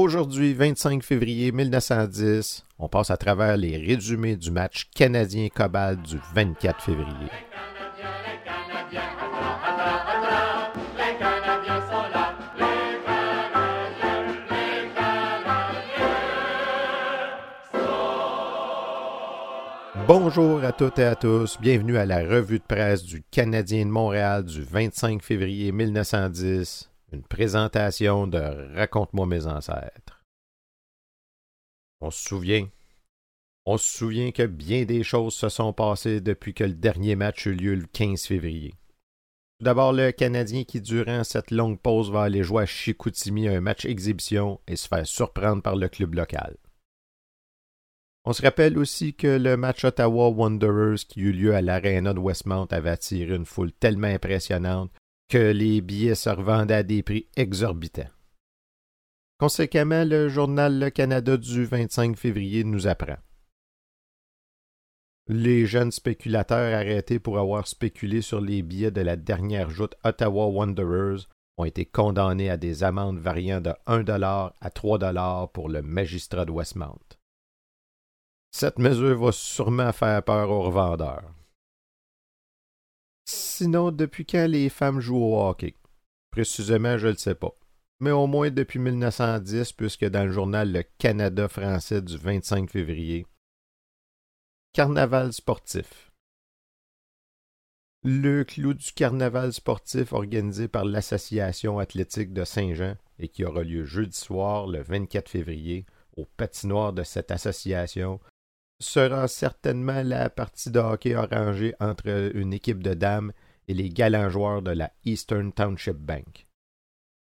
Aujourd'hui, 25 février 1910, on passe à travers les résumés du match canadien-Cobalt du 24 février. Bonjour à toutes et à tous, bienvenue à la revue de presse du Canadien de Montréal du 25 février 1910, une présentation de Raconte-moi mes ancêtres. On se souvient, on se souvient que bien des choses se sont passées depuis que le dernier match eut lieu le 15 février. Tout d'abord, le Canadien qui, durant cette longue pause, va aller jouer à Chicoutimi un match exhibition et se faire surprendre par le club local. On se rappelle aussi que le match Ottawa Wanderers qui eut lieu à l'Arena de Westmount avait attiré une foule tellement impressionnante que les billets se revendaient à des prix exorbitants. Conséquemment, le journal Le Canada du 25 février nous apprend. Les jeunes spéculateurs arrêtés pour avoir spéculé sur les billets de la dernière joute Ottawa Wanderers ont été condamnés à des amendes variant de 1 à 3 pour le magistrat de Westmount. Cette mesure va sûrement faire peur aux revendeurs. Sinon, depuis quand les femmes jouent au hockey? Précisément, je ne le sais pas. Mais au moins depuis 1910, puisque dans le journal Le Canada français du 25 février, Carnaval sportif. Le clou du carnaval sportif organisé par l'Association athlétique de Saint-Jean et qui aura lieu jeudi soir, le 24 février, au patinoire de cette association, sera certainement la partie de hockey arrangée entre une équipe de dames et les galants joueurs de la Eastern Township Bank.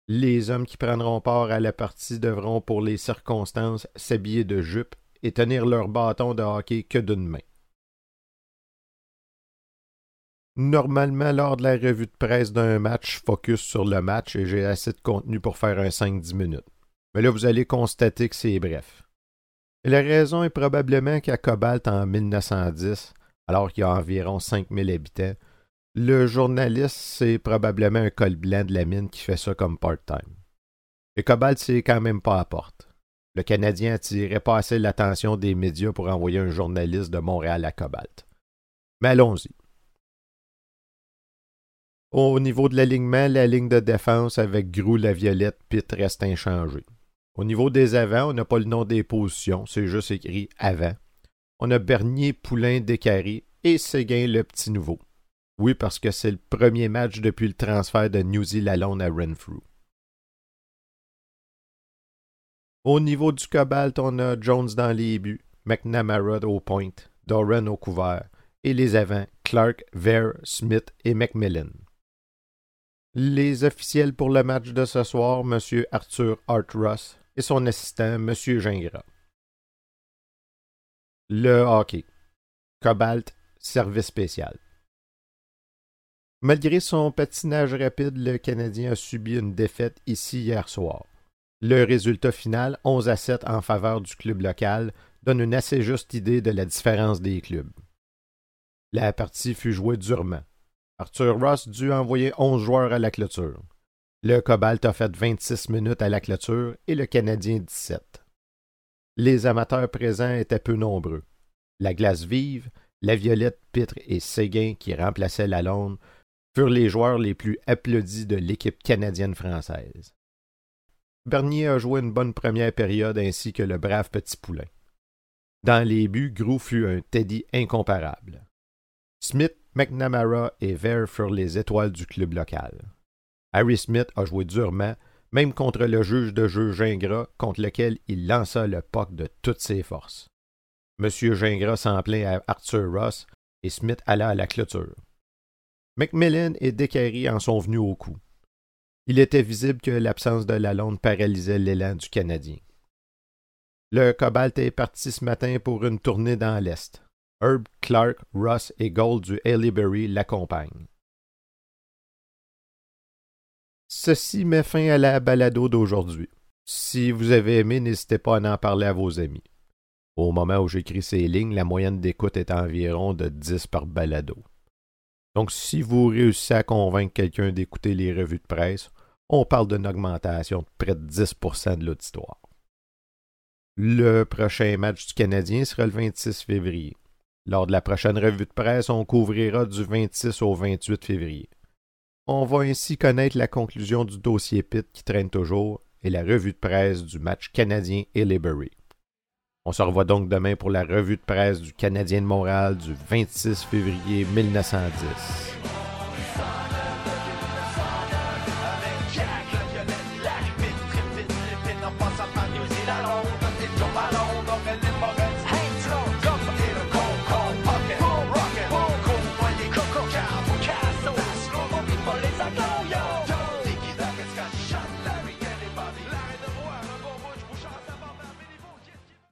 Les hommes qui prendront part à la partie devront, pour les circonstances, s'habiller de jupe et tenir leur bâton de hockey que d'une main. Normalement, lors de la revue de presse d'un match, focus sur le match et j'ai assez de contenu pour faire un 5-10 minutes. Mais là, vous allez constater que c'est bref la raison est probablement qu'à Cobalt en 1910, alors qu'il y a environ 5000 habitants, le journaliste, c'est probablement un col blanc de la mine qui fait ça comme part-time. Et Cobalt, c'est quand même pas à porte. Le Canadien attirait pas assez l'attention des médias pour envoyer un journaliste de Montréal à Cobalt. Mais allons-y. Au niveau de l'alignement, la ligne de défense avec Grou, la Violette, Pitt reste inchangée. Au niveau des avants, on n'a pas le nom des positions, c'est juste écrit avant. On a Bernier, Poulain, Descaries et Séguin, le petit nouveau. Oui, parce que c'est le premier match depuis le transfert de New Zealand à Renfrew. Au niveau du cobalt, on a Jones dans les buts, McNamara au point, Doran au couvert, et les avants, Clark, Vere, Smith et Macmillan. Les officiels pour le match de ce soir, M. Arthur Ross et son assistant, M. Gingras. Le hockey. Cobalt, service spécial. Malgré son patinage rapide, le Canadien a subi une défaite ici hier soir. Le résultat final, 11 à 7 en faveur du club local, donne une assez juste idée de la différence des clubs. La partie fut jouée durement. Arthur Ross dut envoyer 11 joueurs à la clôture. Le Cobalt a fait 26 minutes à la clôture et le Canadien 17. Les amateurs présents étaient peu nombreux. La glace vive, la Violette, Pitre et Séguin, qui remplaçaient la Londe, furent les joueurs les plus applaudis de l'équipe canadienne-française. Bernier a joué une bonne première période ainsi que le brave petit poulain. Dans les buts, Grou fut un Teddy incomparable. Smith, McNamara et Vere furent les étoiles du club local. Harry Smith a joué durement, même contre le juge de jeu Gingras, contre lequel il lança le puck de toutes ses forces. Monsieur Gingras s'en plaint à Arthur Ross et Smith alla à la clôture. Macmillan et Descaries en sont venus au coup. Il était visible que l'absence de Lalonde paralysait l'élan du Canadien. Le Cobalt est parti ce matin pour une tournée dans l'Est. Herb, Clark, Ross et Gold du Haileybury l'accompagnent. Ceci met fin à la balado d'aujourd'hui. Si vous avez aimé, n'hésitez pas à en parler à vos amis. Au moment où j'écris ces lignes, la moyenne d'écoute est environ de 10 par balado. Donc, si vous réussissez à convaincre quelqu'un d'écouter les revues de presse, on parle d'une augmentation de près de 10% de l'auditoire. Le prochain match du Canadien sera le 26 février. Lors de la prochaine revue de presse, on couvrira du 26 au 28 février. On va ainsi connaître la conclusion du dossier Pitt qui traîne toujours et la revue de presse du match canadien et Liberty. On se revoit donc demain pour la revue de presse du Canadien de Montréal du 26 février 1910.